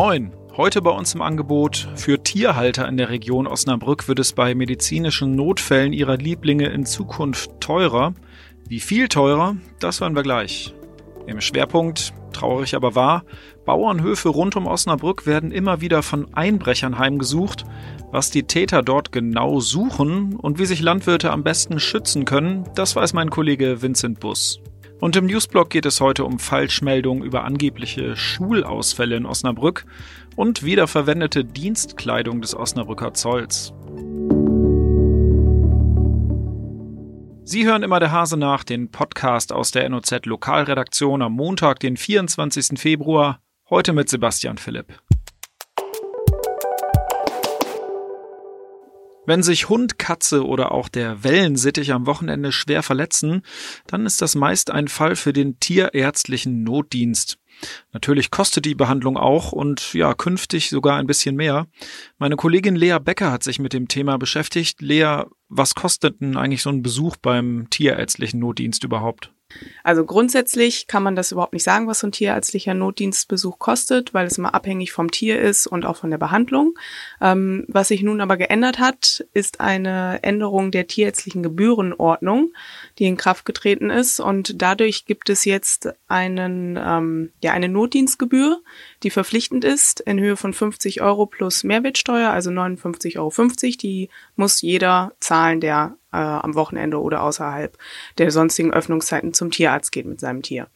Moin! Heute bei uns im Angebot für Tierhalter in der Region Osnabrück wird es bei medizinischen Notfällen ihrer Lieblinge in Zukunft teurer. Wie viel teurer, das hören wir gleich. Im Schwerpunkt, traurig aber wahr, Bauernhöfe rund um Osnabrück werden immer wieder von Einbrechern heimgesucht. Was die Täter dort genau suchen und wie sich Landwirte am besten schützen können, das weiß mein Kollege Vincent Bus. Und im Newsblog geht es heute um Falschmeldungen über angebliche Schulausfälle in Osnabrück und wiederverwendete Dienstkleidung des Osnabrücker Zolls. Sie hören immer der Hase nach, den Podcast aus der NOZ Lokalredaktion am Montag, den 24. Februar, heute mit Sebastian Philipp. Wenn sich Hund, Katze oder auch der Wellensittich am Wochenende schwer verletzen, dann ist das meist ein Fall für den tierärztlichen Notdienst. Natürlich kostet die Behandlung auch und ja, künftig sogar ein bisschen mehr. Meine Kollegin Lea Becker hat sich mit dem Thema beschäftigt. Lea, was kostet denn eigentlich so ein Besuch beim tierärztlichen Notdienst überhaupt? Also grundsätzlich kann man das überhaupt nicht sagen, was so ein tierärztlicher Notdienstbesuch kostet, weil es immer abhängig vom Tier ist und auch von der Behandlung. Ähm, was sich nun aber geändert hat, ist eine Änderung der tierärztlichen Gebührenordnung, die in Kraft getreten ist. Und dadurch gibt es jetzt einen, ähm, ja, eine Notdienstgebühr, die verpflichtend ist in Höhe von 50 Euro plus Mehrwertsteuer, also 59,50 Euro. Die muss jeder zahlen, der äh, am Wochenende oder außerhalb der sonstigen Öffnungszeiten zum Tierarzt geht mit seinem Tier.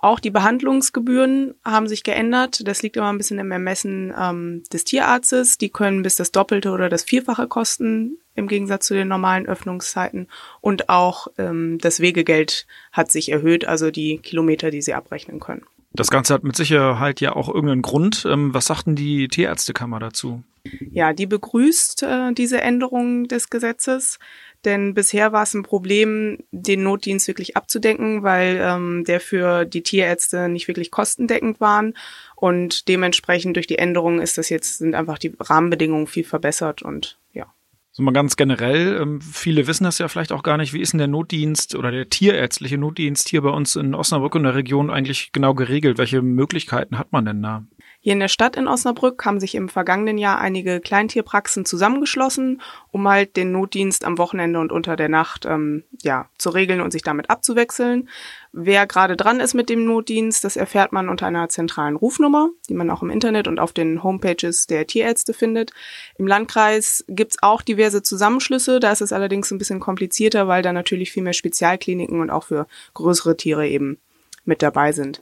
Auch die Behandlungsgebühren haben sich geändert. Das liegt immer ein bisschen im Ermessen ähm, des Tierarztes. Die können bis das Doppelte oder das Vierfache kosten im Gegensatz zu den normalen Öffnungszeiten. Und auch ähm, das Wegegeld hat sich erhöht, also die Kilometer, die sie abrechnen können. Das Ganze hat mit Sicherheit ja auch irgendeinen Grund. Ähm, was sagten die Tierärztekammer dazu? Ja, die begrüßt äh, diese Änderung des Gesetzes. Denn bisher war es ein Problem, den Notdienst wirklich abzudecken, weil ähm, der für die Tierärzte nicht wirklich kostendeckend waren. Und dementsprechend durch die Änderungen ist das jetzt, sind einfach die Rahmenbedingungen viel verbessert und ja. So mal ganz generell, ähm, viele wissen das ja vielleicht auch gar nicht, wie ist denn der Notdienst oder der tierärztliche Notdienst hier bei uns in Osnabrück und der Region eigentlich genau geregelt? Welche Möglichkeiten hat man denn da? Hier in der Stadt in Osnabrück haben sich im vergangenen Jahr einige Kleintierpraxen zusammengeschlossen, um halt den Notdienst am Wochenende und unter der Nacht ähm, ja zu regeln und sich damit abzuwechseln. Wer gerade dran ist mit dem Notdienst, das erfährt man unter einer zentralen Rufnummer, die man auch im Internet und auf den Homepages der Tierärzte findet. Im Landkreis gibt's auch diverse Zusammenschlüsse, da ist es allerdings ein bisschen komplizierter, weil da natürlich viel mehr Spezialkliniken und auch für größere Tiere eben mit dabei sind.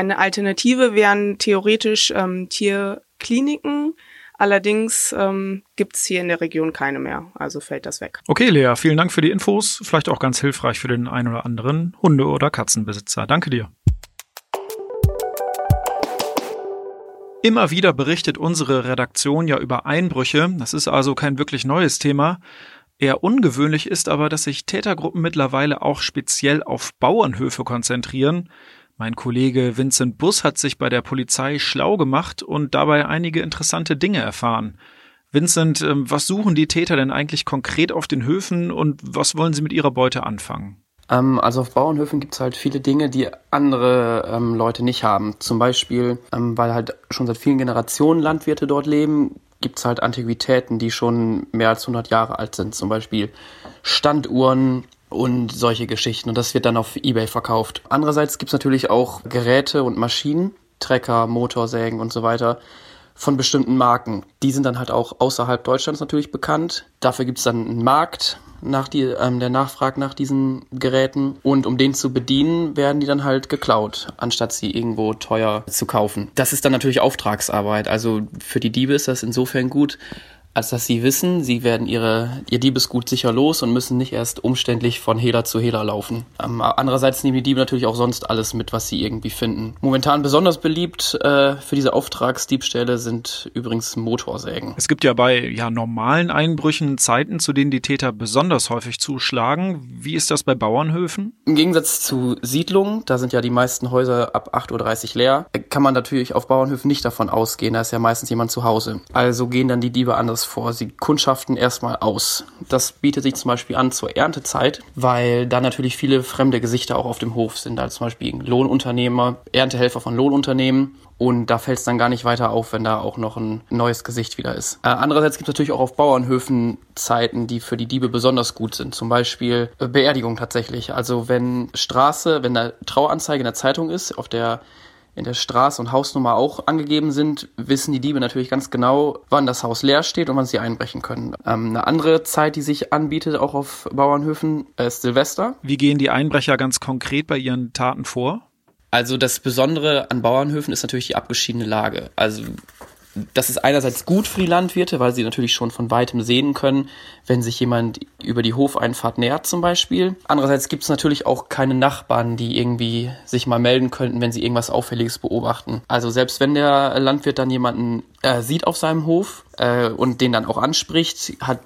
Eine Alternative wären theoretisch ähm, Tierkliniken. Allerdings ähm, gibt es hier in der Region keine mehr, also fällt das weg. Okay, Lea, vielen Dank für die Infos. Vielleicht auch ganz hilfreich für den einen oder anderen Hunde- oder Katzenbesitzer. Danke dir. Immer wieder berichtet unsere Redaktion ja über Einbrüche. Das ist also kein wirklich neues Thema. Eher ungewöhnlich ist aber, dass sich Tätergruppen mittlerweile auch speziell auf Bauernhöfe konzentrieren. Mein Kollege Vincent Bus hat sich bei der Polizei schlau gemacht und dabei einige interessante Dinge erfahren. Vincent, ähm, was suchen die Täter denn eigentlich konkret auf den Höfen und was wollen sie mit ihrer Beute anfangen? Ähm, also auf Bauernhöfen gibt es halt viele Dinge, die andere ähm, Leute nicht haben. Zum Beispiel, ähm, weil halt schon seit vielen Generationen Landwirte dort leben, gibt es halt Antiquitäten, die schon mehr als 100 Jahre alt sind. Zum Beispiel Standuhren, und solche Geschichten. Und das wird dann auf Ebay verkauft. Andererseits gibt's natürlich auch Geräte und Maschinen, Trecker, Motorsägen und so weiter von bestimmten Marken. Die sind dann halt auch außerhalb Deutschlands natürlich bekannt. Dafür gibt's dann einen Markt nach die, ähm, der Nachfrage nach diesen Geräten. Und um den zu bedienen, werden die dann halt geklaut, anstatt sie irgendwo teuer zu kaufen. Das ist dann natürlich Auftragsarbeit. Also für die Diebe ist das insofern gut, als dass sie wissen, sie werden ihre, ihr Diebesgut sicher los und müssen nicht erst umständlich von Hehler zu Hehler laufen. Ähm, andererseits nehmen die Diebe natürlich auch sonst alles mit, was sie irgendwie finden. Momentan besonders beliebt äh, für diese Auftragsdiebstähle sind übrigens Motorsägen. Es gibt ja bei ja, normalen Einbrüchen Zeiten, zu denen die Täter besonders häufig zuschlagen. Wie ist das bei Bauernhöfen? Im Gegensatz zu Siedlungen, da sind ja die meisten Häuser ab 8.30 Uhr leer, kann man natürlich auf Bauernhöfen nicht davon ausgehen, da ist ja meistens jemand zu Hause. Also gehen dann die Diebe anders anderes vor. Sie kundschaften erstmal aus. Das bietet sich zum Beispiel an zur Erntezeit, weil da natürlich viele fremde Gesichter auch auf dem Hof sind. Da zum Beispiel Lohnunternehmer, Erntehelfer von Lohnunternehmen und da fällt es dann gar nicht weiter auf, wenn da auch noch ein neues Gesicht wieder ist. Äh, andererseits gibt es natürlich auch auf Bauernhöfen Zeiten, die für die Diebe besonders gut sind. Zum Beispiel äh, Beerdigung tatsächlich. Also wenn Straße, wenn da Traueranzeige in der Zeitung ist, auf der in der Straße und Hausnummer auch angegeben sind, wissen die Diebe natürlich ganz genau, wann das Haus leer steht und wann sie einbrechen können. Ähm, eine andere Zeit, die sich anbietet, auch auf Bauernhöfen, ist Silvester. Wie gehen die Einbrecher ganz konkret bei ihren Taten vor? Also das Besondere an Bauernhöfen ist natürlich die abgeschiedene Lage. Also das ist einerseits gut für die Landwirte, weil sie natürlich schon von weitem sehen können, wenn sich jemand über die Hofeinfahrt nähert zum Beispiel. Andererseits gibt es natürlich auch keine Nachbarn, die irgendwie sich mal melden könnten, wenn sie irgendwas Auffälliges beobachten. Also selbst wenn der Landwirt dann jemanden äh, sieht auf seinem Hof äh, und den dann auch anspricht, hat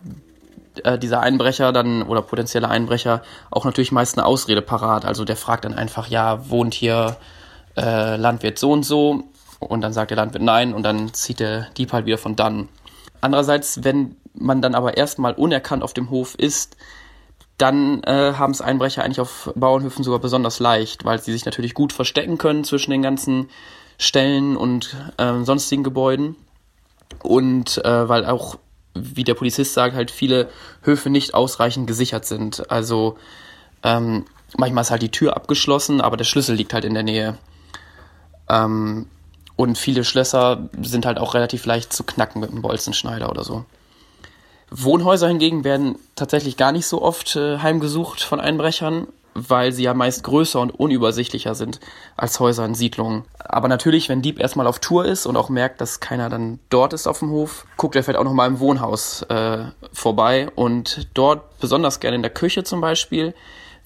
äh, dieser Einbrecher dann oder potenzielle Einbrecher auch natürlich meist eine Ausrede parat. Also der fragt dann einfach, ja, wohnt hier äh, Landwirt so und so? Und dann sagt der Landwirt nein und dann zieht der Dieb halt wieder von dann. Andererseits, wenn man dann aber erstmal unerkannt auf dem Hof ist, dann äh, haben es Einbrecher eigentlich auf Bauernhöfen sogar besonders leicht, weil sie sich natürlich gut verstecken können zwischen den ganzen Stellen und äh, sonstigen Gebäuden. Und äh, weil auch wie der Polizist sagt, halt viele Höfe nicht ausreichend gesichert sind. Also ähm, manchmal ist halt die Tür abgeschlossen, aber der Schlüssel liegt halt in der Nähe. Ähm, und viele Schlösser sind halt auch relativ leicht zu knacken mit einem Bolzenschneider oder so. Wohnhäuser hingegen werden tatsächlich gar nicht so oft äh, heimgesucht von Einbrechern weil sie ja meist größer und unübersichtlicher sind als Häuser in Siedlungen. Aber natürlich, wenn Dieb erstmal auf Tour ist und auch merkt, dass keiner dann dort ist auf dem Hof, guckt er vielleicht auch noch mal im Wohnhaus äh, vorbei und dort, besonders gerne in der Küche zum Beispiel,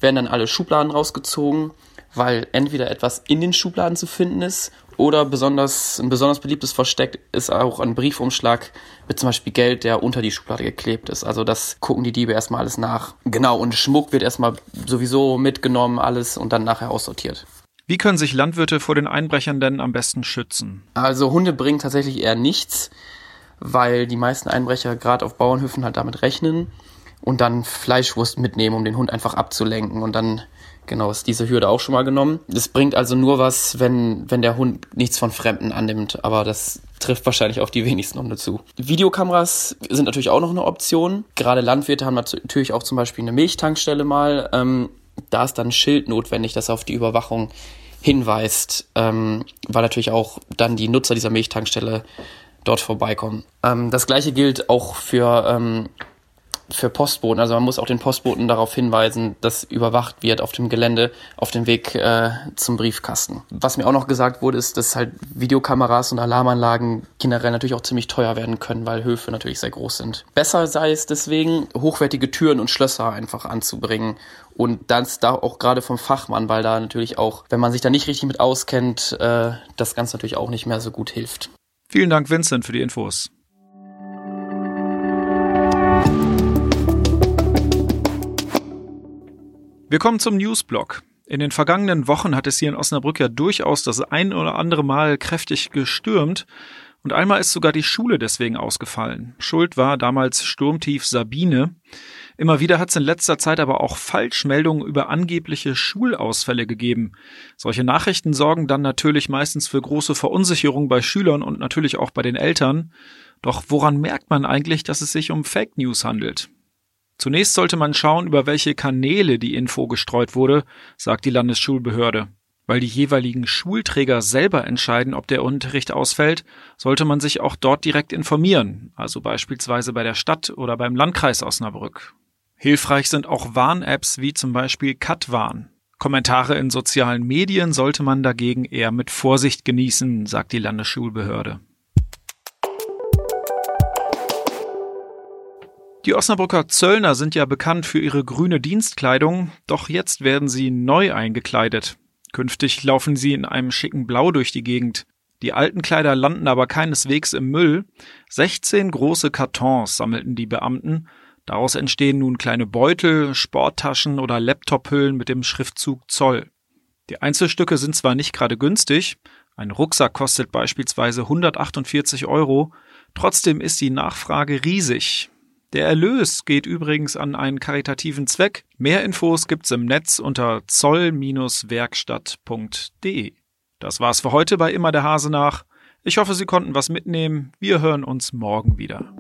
werden dann alle Schubladen rausgezogen, weil entweder etwas in den Schubladen zu finden ist oder besonders, ein besonders beliebtes Versteck ist auch ein Briefumschlag mit zum Beispiel Geld, der unter die Schublade geklebt ist. Also das gucken die Diebe erstmal alles nach. Genau, und Schmuck wird erstmal sowieso mitgenommen, alles und dann nachher aussortiert. Wie können sich Landwirte vor den Einbrechern denn am besten schützen? Also Hunde bringen tatsächlich eher nichts, weil die meisten Einbrecher gerade auf Bauernhöfen halt damit rechnen und dann Fleischwurst mitnehmen, um den Hund einfach abzulenken und dann Genau, ist diese Hürde auch schon mal genommen. Das bringt also nur was, wenn, wenn der Hund nichts von Fremden annimmt, aber das trifft wahrscheinlich auf die wenigsten Hunde zu. Videokameras sind natürlich auch noch eine Option. Gerade Landwirte haben natürlich auch zum Beispiel eine Milchtankstelle mal. Ähm, da ist dann ein Schild notwendig, das auf die Überwachung hinweist, ähm, weil natürlich auch dann die Nutzer dieser Milchtankstelle dort vorbeikommen. Ähm, das gleiche gilt auch für ähm, für Postboten. Also man muss auch den Postboten darauf hinweisen, dass überwacht wird auf dem Gelände auf dem Weg äh, zum Briefkasten. Was mir auch noch gesagt wurde, ist, dass halt Videokameras und Alarmanlagen generell natürlich auch ziemlich teuer werden können, weil Höfe natürlich sehr groß sind. Besser sei es deswegen, hochwertige Türen und Schlösser einfach anzubringen und das da auch gerade vom Fachmann, weil da natürlich auch, wenn man sich da nicht richtig mit auskennt, äh, das Ganze natürlich auch nicht mehr so gut hilft. Vielen Dank, Vincent, für die Infos. Wir kommen zum Newsblock. In den vergangenen Wochen hat es hier in Osnabrück ja durchaus das ein oder andere Mal kräftig gestürmt und einmal ist sogar die Schule deswegen ausgefallen. Schuld war damals Sturmtief Sabine. Immer wieder hat es in letzter Zeit aber auch Falschmeldungen über angebliche Schulausfälle gegeben. Solche Nachrichten sorgen dann natürlich meistens für große Verunsicherung bei Schülern und natürlich auch bei den Eltern. Doch woran merkt man eigentlich, dass es sich um Fake News handelt? Zunächst sollte man schauen, über welche Kanäle die Info gestreut wurde, sagt die Landesschulbehörde. Weil die jeweiligen Schulträger selber entscheiden, ob der Unterricht ausfällt, sollte man sich auch dort direkt informieren, also beispielsweise bei der Stadt oder beim Landkreis Osnabrück. Hilfreich sind auch Warn-Apps wie zum Beispiel Katwarn. Kommentare in sozialen Medien sollte man dagegen eher mit Vorsicht genießen, sagt die Landesschulbehörde. Die Osnabrücker Zöllner sind ja bekannt für ihre grüne Dienstkleidung, doch jetzt werden sie neu eingekleidet. Künftig laufen sie in einem schicken Blau durch die Gegend. Die alten Kleider landen aber keineswegs im Müll. 16 große Kartons sammelten die Beamten. Daraus entstehen nun kleine Beutel, Sporttaschen oder Laptophüllen mit dem Schriftzug Zoll. Die Einzelstücke sind zwar nicht gerade günstig, ein Rucksack kostet beispielsweise 148 Euro, Trotzdem ist die Nachfrage riesig. Der Erlös geht übrigens an einen karitativen Zweck. Mehr Infos gibt's im Netz unter zoll-werkstatt.de. Das war's für heute bei Immer der Hase nach. Ich hoffe, Sie konnten was mitnehmen. Wir hören uns morgen wieder.